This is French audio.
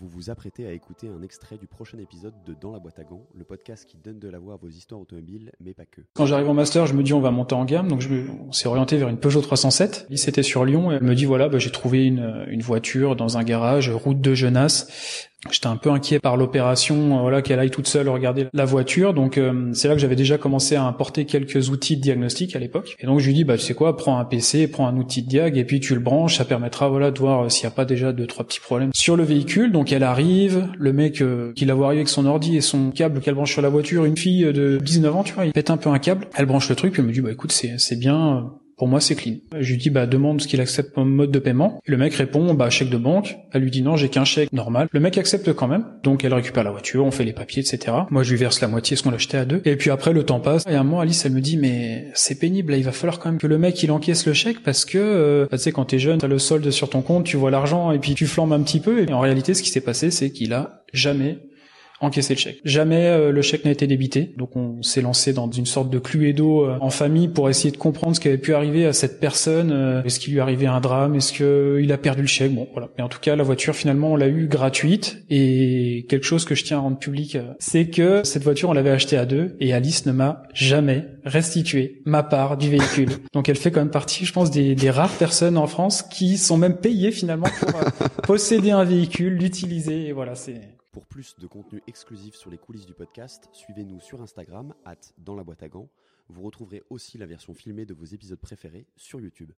Vous vous apprêtez à écouter un extrait du prochain épisode de Dans la boîte à gants, le podcast qui donne de la voix à vos histoires automobiles, mais pas que. Quand j'arrive en master, je me dis on va monter en gamme, donc je on s'est orienté vers une Peugeot 307. C'était sur Lyon, et elle me dit voilà, bah, j'ai trouvé une, une voiture dans un garage, route de Genasse. J'étais un peu inquiet par l'opération, euh, voilà, qu'elle aille toute seule regarder la voiture. Donc euh, c'est là que j'avais déjà commencé à importer quelques outils de diagnostic à l'époque. Et donc je lui dis bah tu sais quoi, prends un PC, prends un outil de diag et puis tu le branches, ça permettra voilà de voir euh, s'il n'y a pas déjà deux trois petits problèmes sur le véhicule. Donc elle arrive, le mec qui la voit avec son ordi et son câble qu'elle branche sur la voiture, une fille de 19 ans, tu vois, il pète un peu un câble. Elle branche le truc puis elle me dit bah écoute c'est c'est bien pour moi, c'est clean. Je lui dis, bah, demande ce qu'il accepte comme mode de paiement. Le mec répond, bah, chèque de banque. Elle lui dit, non, j'ai qu'un chèque normal. Le mec accepte quand même. Donc, elle récupère la voiture, on fait les papiers, etc. Moi, je lui verse la moitié, ce qu'on l'achetait à deux. Et puis après, le temps passe. Et à un moment, Alice, elle me dit, mais c'est pénible, là, il va falloir quand même que le mec, il encaisse le chèque parce que, euh, bah, tu sais, quand t'es jeune, t'as le solde sur ton compte, tu vois l'argent et puis tu flambes un petit peu. Et en réalité, ce qui s'est passé, c'est qu'il a jamais encaisser le chèque. Jamais euh, le chèque n'a été débité, donc on s'est lancé dans une sorte de cluedo euh, en famille pour essayer de comprendre ce qui avait pu arriver à cette personne. Euh, est-ce qu'il lui arrivait un drame? Est-ce qu'il a perdu le chèque? Bon, voilà. Mais en tout cas, la voiture finalement, on l'a eu gratuite. Et quelque chose que je tiens à rendre public, c'est que cette voiture, on l'avait achetée à deux, et Alice ne m'a jamais restitué ma part du véhicule. donc elle fait quand même partie, je pense, des, des rares personnes en France qui sont même payées finalement pour posséder un véhicule, l'utiliser. Et voilà, c'est pour plus de contenu exclusif sur les coulisses du podcast, suivez-nous sur Instagram, at dans la boîte à gants. Vous retrouverez aussi la version filmée de vos épisodes préférés sur YouTube.